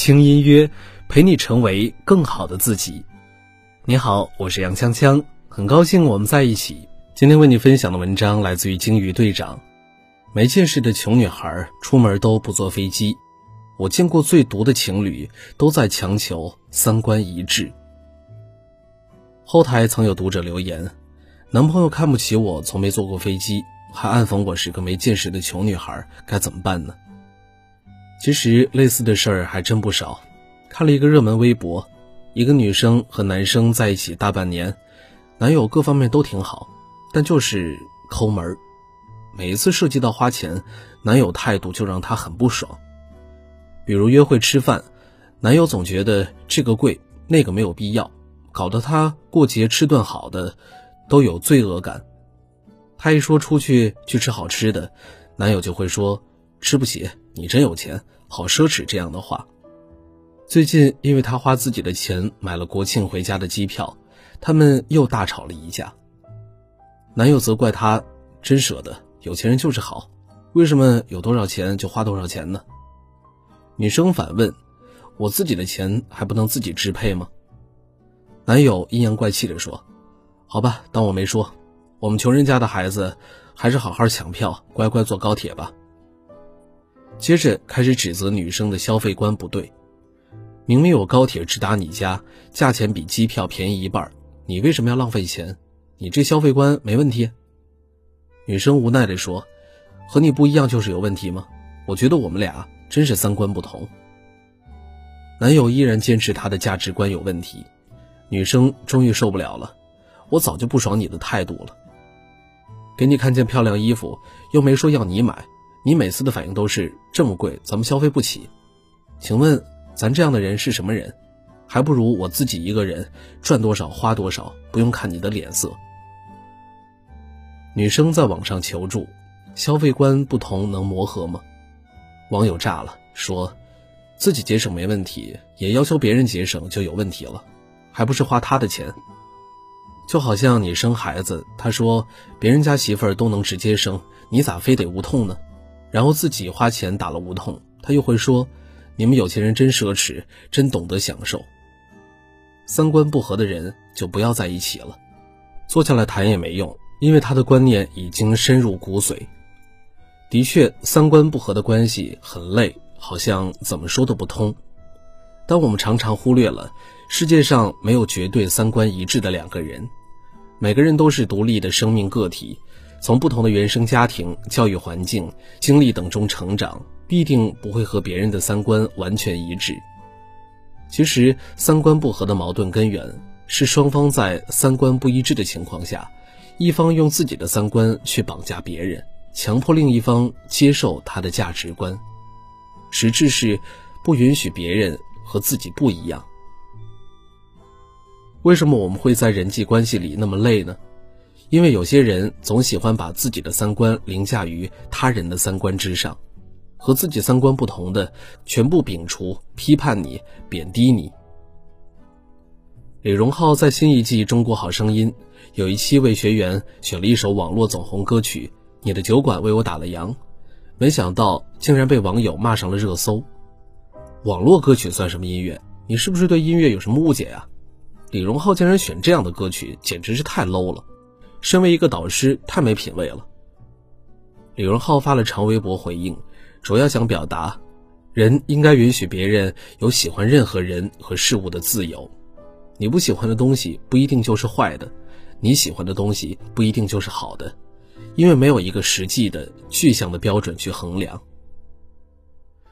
轻音乐陪你成为更好的自己。你好，我是杨锵锵，很高兴我们在一起。今天为你分享的文章来自于鲸鱼队长。没见识的穷女孩出门都不坐飞机。我见过最毒的情侣都在强求三观一致。后台曾有读者留言：男朋友看不起我，从没坐过飞机，还暗讽我是个没见识的穷女孩，该怎么办呢？其实类似的事儿还真不少。看了一个热门微博，一个女生和男生在一起大半年，男友各方面都挺好，但就是抠门。每一次涉及到花钱，男友态度就让她很不爽。比如约会吃饭，男友总觉得这个贵，那个没有必要，搞得她过节吃顿好的都有罪恶感。她一说出去去吃好吃的，男友就会说吃不起。你真有钱，好奢侈这样的话。最近，因为他花自己的钱买了国庆回家的机票，他们又大吵了一架。男友责怪他真舍得，有钱人就是好，为什么有多少钱就花多少钱呢？女生反问：“我自己的钱还不能自己支配吗？”男友阴阳怪气地说：“好吧，当我没说。我们穷人家的孩子，还是好好抢票，乖乖坐高铁吧。”接着开始指责女生的消费观不对，明明有高铁直达你家，价钱比机票便宜一半，你为什么要浪费钱？你这消费观没问题？女生无奈地说：“和你不一样就是有问题吗？我觉得我们俩真是三观不同。”男友依然坚持他的价值观有问题，女生终于受不了了：“我早就不爽你的态度了，给你看件漂亮衣服，又没说要你买。”你每次的反应都是这么贵，咱们消费不起。请问咱这样的人是什么人？还不如我自己一个人赚多少花多少，不用看你的脸色。女生在网上求助，消费观不同能磨合吗？网友炸了，说自己节省没问题，也要求别人节省就有问题了，还不是花他的钱？就好像你生孩子，他说别人家媳妇儿都能直接生，你咋非得无痛呢？然后自己花钱打了无痛，他又会说：“你们有钱人真奢侈，真懂得享受。”三观不合的人就不要在一起了，坐下来谈也没用，因为他的观念已经深入骨髓。的确，三观不合的关系很累，好像怎么说都不通。但我们常常忽略了，世界上没有绝对三观一致的两个人，每个人都是独立的生命个体。从不同的原生家庭、教育环境、经历等中成长，必定不会和别人的三观完全一致。其实，三观不合的矛盾根源是双方在三观不一致的情况下，一方用自己的三观去绑架别人，强迫另一方接受他的价值观，实质是不允许别人和自己不一样。为什么我们会在人际关系里那么累呢？因为有些人总喜欢把自己的三观凌驾于他人的三观之上，和自己三观不同的全部摒除、批判你、贬低你。李荣浩在新一季《中国好声音》有一期为学员选了一首网络走红歌曲《你的酒馆为我打了烊》，没想到竟然被网友骂上了热搜。网络歌曲算什么音乐？你是不是对音乐有什么误解啊？李荣浩竟然选这样的歌曲，简直是太 low 了。身为一个导师，太没品位了。李荣浩发了长微博回应，主要想表达，人应该允许别人有喜欢任何人和事物的自由。你不喜欢的东西不一定就是坏的，你喜欢的东西不一定就是好的，因为没有一个实际的具象的标准去衡量。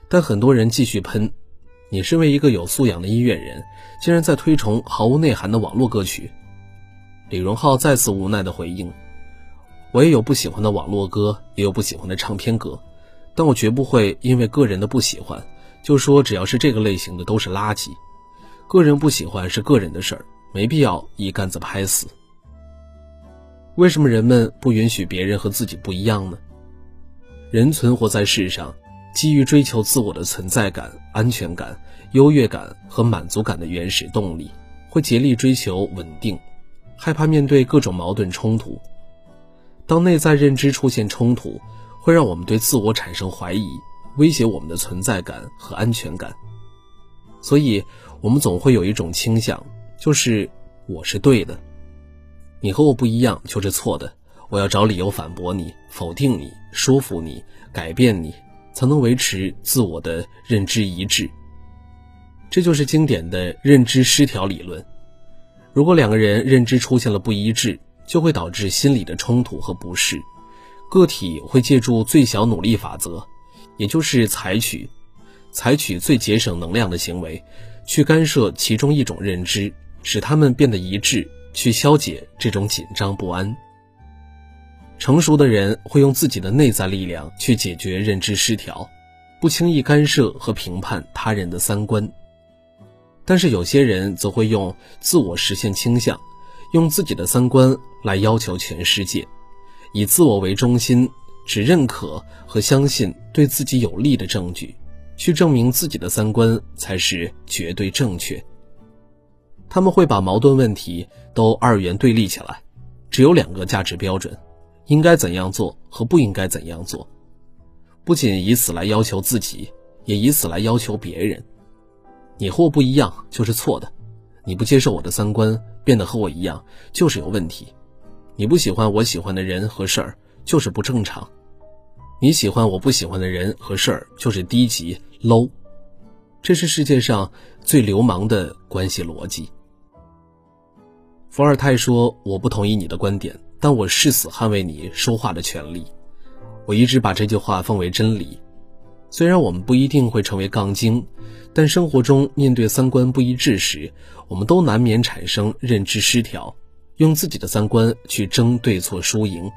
但很多人继续喷，你身为一个有素养的音乐人，竟然在推崇毫无内涵的网络歌曲。李荣浩再次无奈的回应：“我也有不喜欢的网络歌，也有不喜欢的唱片歌，但我绝不会因为个人的不喜欢，就说只要是这个类型的都是垃圾。个人不喜欢是个人的事儿，没必要一竿子拍死。为什么人们不允许别人和自己不一样呢？人存活在世上，基于追求自我的存在感、安全感、优越感和满足感的原始动力，会竭力追求稳定。”害怕面对各种矛盾冲突，当内在认知出现冲突，会让我们对自我产生怀疑，威胁我们的存在感和安全感。所以我们总会有一种倾向，就是我是对的，你和我不一样就是错的。我要找理由反驳你、否定你、说服你、改变你，才能维持自我的认知一致。这就是经典的认知失调理论。如果两个人认知出现了不一致，就会导致心理的冲突和不适。个体会借助最小努力法则，也就是采取采取最节省能量的行为，去干涉其中一种认知，使他们变得一致，去消解这种紧张不安。成熟的人会用自己的内在力量去解决认知失调，不轻易干涉和评判他人的三观。但是有些人则会用自我实现倾向，用自己的三观来要求全世界，以自我为中心，只认可和相信对自己有利的证据，去证明自己的三观才是绝对正确。他们会把矛盾问题都二元对立起来，只有两个价值标准，应该怎样做和不应该怎样做，不仅以此来要求自己，也以此来要求别人。你和我不一样就是错的，你不接受我的三观，变得和我一样就是有问题。你不喜欢我喜欢的人和事儿，就是不正常。你喜欢我不喜欢的人和事儿，就是低级 low。这是世界上最流氓的关系逻辑。伏尔泰说：“我不同意你的观点，但我誓死捍卫你说话的权利。”我一直把这句话奉为真理。虽然我们不一定会成为杠精，但生活中面对三观不一致时，我们都难免产生认知失调，用自己的三观去争对错输赢。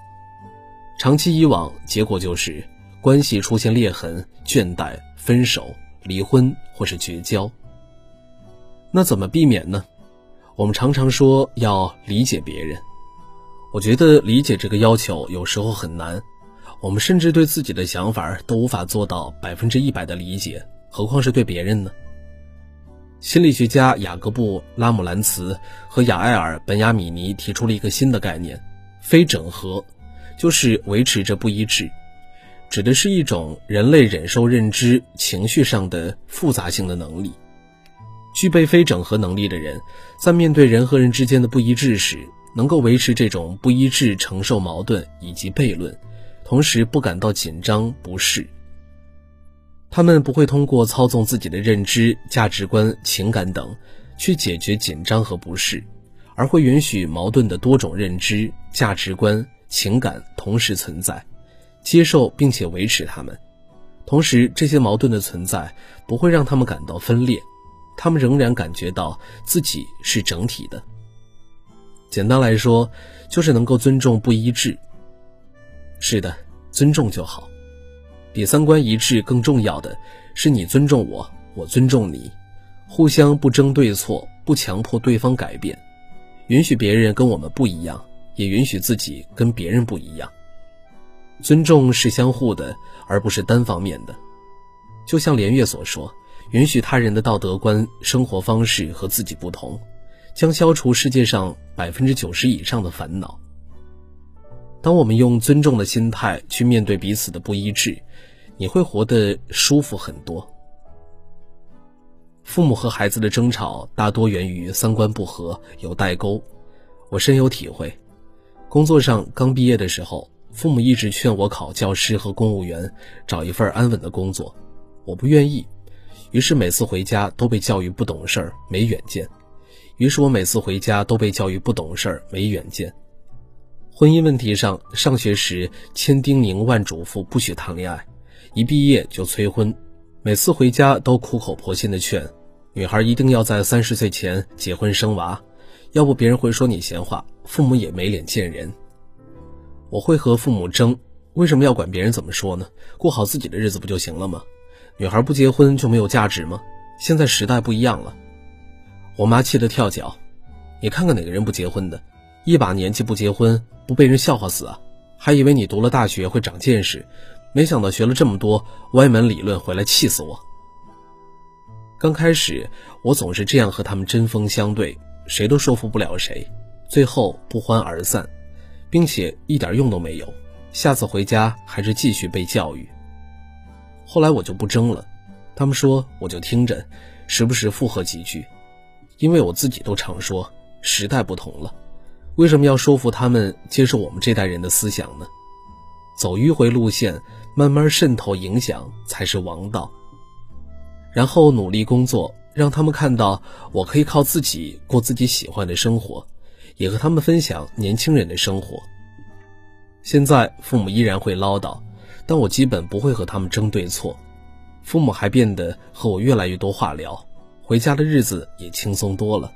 长期以往，结果就是关系出现裂痕、倦怠、分手、离婚或是绝交。那怎么避免呢？我们常常说要理解别人，我觉得理解这个要求有时候很难。我们甚至对自己的想法都无法做到百分之一百的理解，何况是对别人呢？心理学家雅各布·拉姆兰茨和雅埃尔·本雅米尼提出了一个新的概念——非整合，就是维持着不一致，指的是一种人类忍受认知、情绪上的复杂性的能力。具备非整合能力的人，在面对人和人之间的不一致时，能够维持这种不一致，承受矛盾以及悖论。同时不感到紧张不适，他们不会通过操纵自己的认知、价值观、情感等去解决紧张和不适，而会允许矛盾的多种认知、价值观、情感同时存在，接受并且维持它们。同时，这些矛盾的存在不会让他们感到分裂，他们仍然感觉到自己是整体的。简单来说，就是能够尊重不一致。是的，尊重就好。比三观一致更重要的是，你尊重我，我尊重你，互相不争对错，不强迫对方改变，允许别人跟我们不一样，也允许自己跟别人不一样。尊重是相互的，而不是单方面的。就像连岳所说：“允许他人的道德观、生活方式和自己不同，将消除世界上百分之九十以上的烦恼。”当我们用尊重的心态去面对彼此的不一致，你会活得舒服很多。父母和孩子的争吵大多源于三观不合，有代沟。我深有体会。工作上刚毕业的时候，父母一直劝我考教师和公务员，找一份安稳的工作。我不愿意，于是每次回家都被教育不懂事儿、没远见。于是我每次回家都被教育不懂事儿、没远见。婚姻问题上，上学时千叮咛万嘱咐不许谈恋爱，一毕业就催婚，每次回家都苦口婆心的劝，女孩一定要在三十岁前结婚生娃，要不别人会说你闲话，父母也没脸见人。我会和父母争，为什么要管别人怎么说呢？过好自己的日子不就行了吗？女孩不结婚就没有价值吗？现在时代不一样了。我妈气得跳脚，你看看哪个人不结婚的？一把年纪不结婚，不被人笑话死啊？还以为你读了大学会长见识，没想到学了这么多歪门理论回来气死我。刚开始我总是这样和他们针锋相对，谁都说服不了谁，最后不欢而散，并且一点用都没有。下次回家还是继续被教育。后来我就不争了，他们说我就听着，时不时附和几句，因为我自己都常说，时代不同了，为什么要说服他们接受我们这代人的思想呢？走迂回路线，慢慢渗透影响才是王道。然后努力工作，让他们看到我可以靠自己过自己喜欢的生活，也和他们分享年轻人的生活。现在父母依然会唠叨，但我基本不会和他们争对错。父母还变得和我越来越多话聊，回家的日子也轻松多了。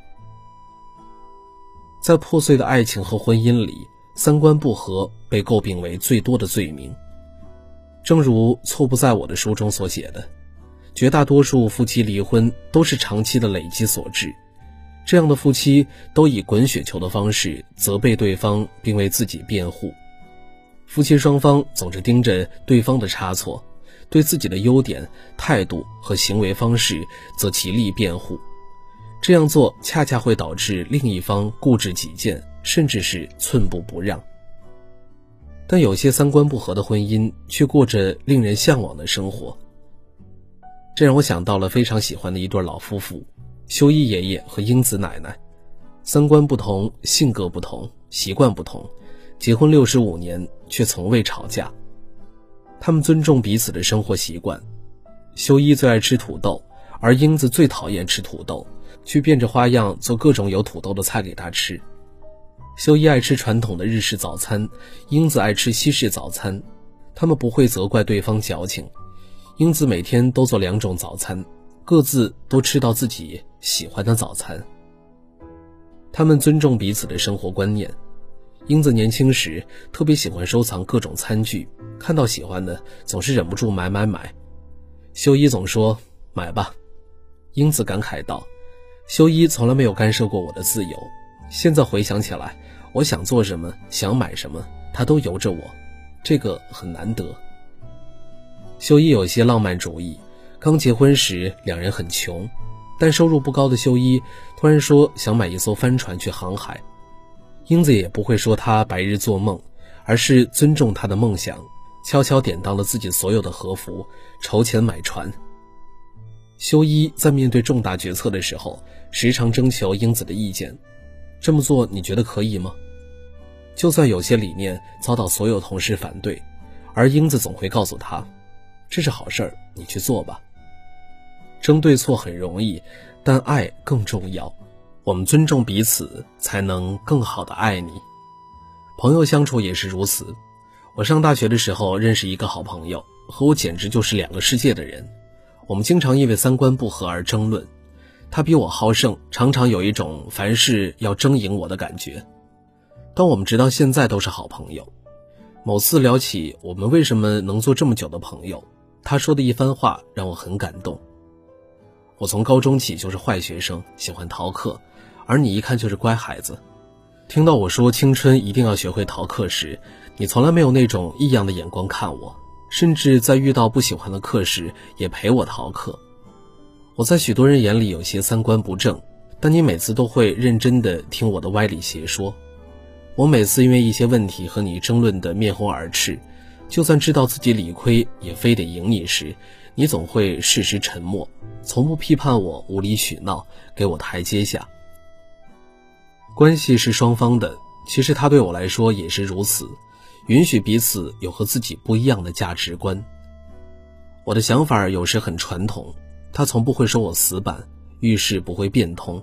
在破碎的爱情和婚姻里，三观不合被诟病为最多的罪名。正如《错不在我的书》中所写的，绝大多数夫妻离婚都是长期的累积所致。这样的夫妻都以滚雪球的方式责备对方，并为自己辩护。夫妻双方总是盯着对方的差错，对自己的优点、态度和行为方式则极力辩护。这样做恰恰会导致另一方固执己见，甚至是寸步不让。但有些三观不合的婚姻却过着令人向往的生活，这让我想到了非常喜欢的一对老夫妇——修一爷爷和英子奶奶。三观不同，性格不同，习惯不同。结婚六十五年，却从未吵架。他们尊重彼此的生活习惯。修一最爱吃土豆，而英子最讨厌吃土豆，去变着花样做各种有土豆的菜给他吃。修一爱吃传统的日式早餐，英子爱吃西式早餐。他们不会责怪对方矫情。英子每天都做两种早餐，各自都吃到自己喜欢的早餐。他们尊重彼此的生活观念。英子年轻时特别喜欢收藏各种餐具，看到喜欢的总是忍不住买买买。修一总说买吧，英子感慨道：“修一从来没有干涉过我的自由，现在回想起来，我想做什么，想买什么，他都由着我，这个很难得。”修一有些浪漫主义，刚结婚时两人很穷，但收入不高的修一突然说想买一艘帆船去航海。英子也不会说他白日做梦，而是尊重他的梦想，悄悄典当了自己所有的和服，筹钱买船。修一在面对重大决策的时候，时常征求英子的意见，这么做你觉得可以吗？就算有些理念遭到所有同事反对，而英子总会告诉他，这是好事儿，你去做吧。争对错很容易，但爱更重要。我们尊重彼此，才能更好的爱你。朋友相处也是如此。我上大学的时候认识一个好朋友，和我简直就是两个世界的人。我们经常因为三观不合而争论。他比我好胜，常常有一种凡事要争赢我的感觉。但我们直到现在都是好朋友。某次聊起我们为什么能做这么久的朋友，他说的一番话让我很感动。我从高中起就是坏学生，喜欢逃课。而你一看就是乖孩子，听到我说青春一定要学会逃课时，你从来没有那种异样的眼光看我，甚至在遇到不喜欢的课时也陪我逃课。我在许多人眼里有些三观不正，但你每次都会认真的听我的歪理邪说。我每次因为一些问题和你争论的面红耳赤，就算知道自己理亏也非得赢你时，你总会适时沉默，从不批判我无理取闹，给我台阶下。关系是双方的，其实他对我来说也是如此，允许彼此有和自己不一样的价值观。我的想法有时很传统，他从不会说我死板，遇事不会变通。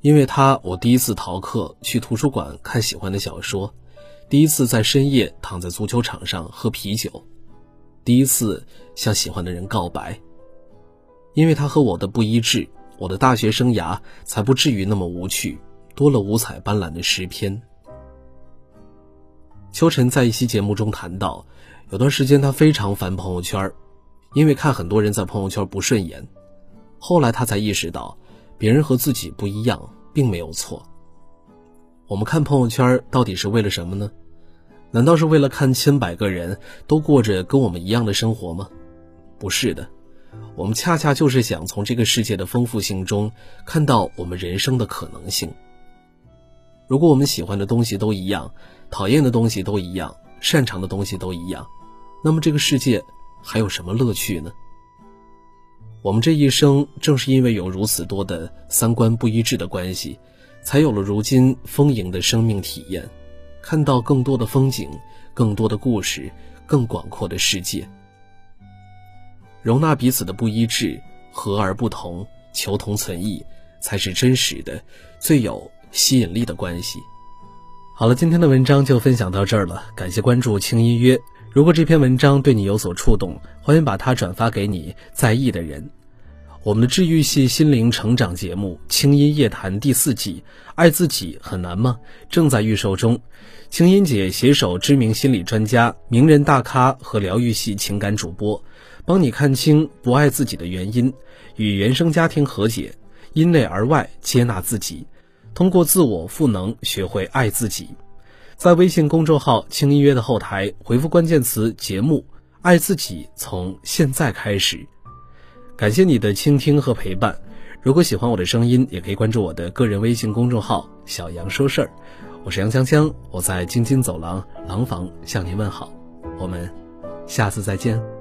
因为他，我第一次逃课去图书馆看喜欢的小说，第一次在深夜躺在足球场上喝啤酒，第一次向喜欢的人告白。因为他和我的不一致，我的大学生涯才不至于那么无趣。多了五彩斑斓的诗篇。秋晨在一期节目中谈到，有段时间他非常烦朋友圈，因为看很多人在朋友圈不顺眼。后来他才意识到，别人和自己不一样，并没有错。我们看朋友圈到底是为了什么呢？难道是为了看千百个人都过着跟我们一样的生活吗？不是的，我们恰恰就是想从这个世界的丰富性中看到我们人生的可能性。如果我们喜欢的东西都一样，讨厌的东西都一样，擅长的东西都一样，那么这个世界还有什么乐趣呢？我们这一生正是因为有如此多的三观不一致的关系，才有了如今丰盈的生命体验，看到更多的风景，更多的故事，更广阔的世界。容纳彼此的不一致，和而不同，求同存异，才是真实的、最有吸引力的关系。好了，今天的文章就分享到这儿了，感谢关注轻音约。如果这篇文章对你有所触动，欢迎把它转发给你在意的人。我们的治愈系心灵成长节目《清音夜谈》第四季，爱自己很难吗？正在预售中。清音姐携手知名心理专家、名人大咖和疗愈系情感主播，帮你看清不爱自己的原因，与原生家庭和解，因内而外接纳自己，通过自我赋能学会爱自己。在微信公众号“轻音乐”的后台回复关键词“节目”，爱自己从现在开始。感谢你的倾听和陪伴。如果喜欢我的声音，也可以关注我的个人微信公众号“小杨说事儿”。我是杨锵锵，我在京津走廊廊坊向您问好。我们下次再见。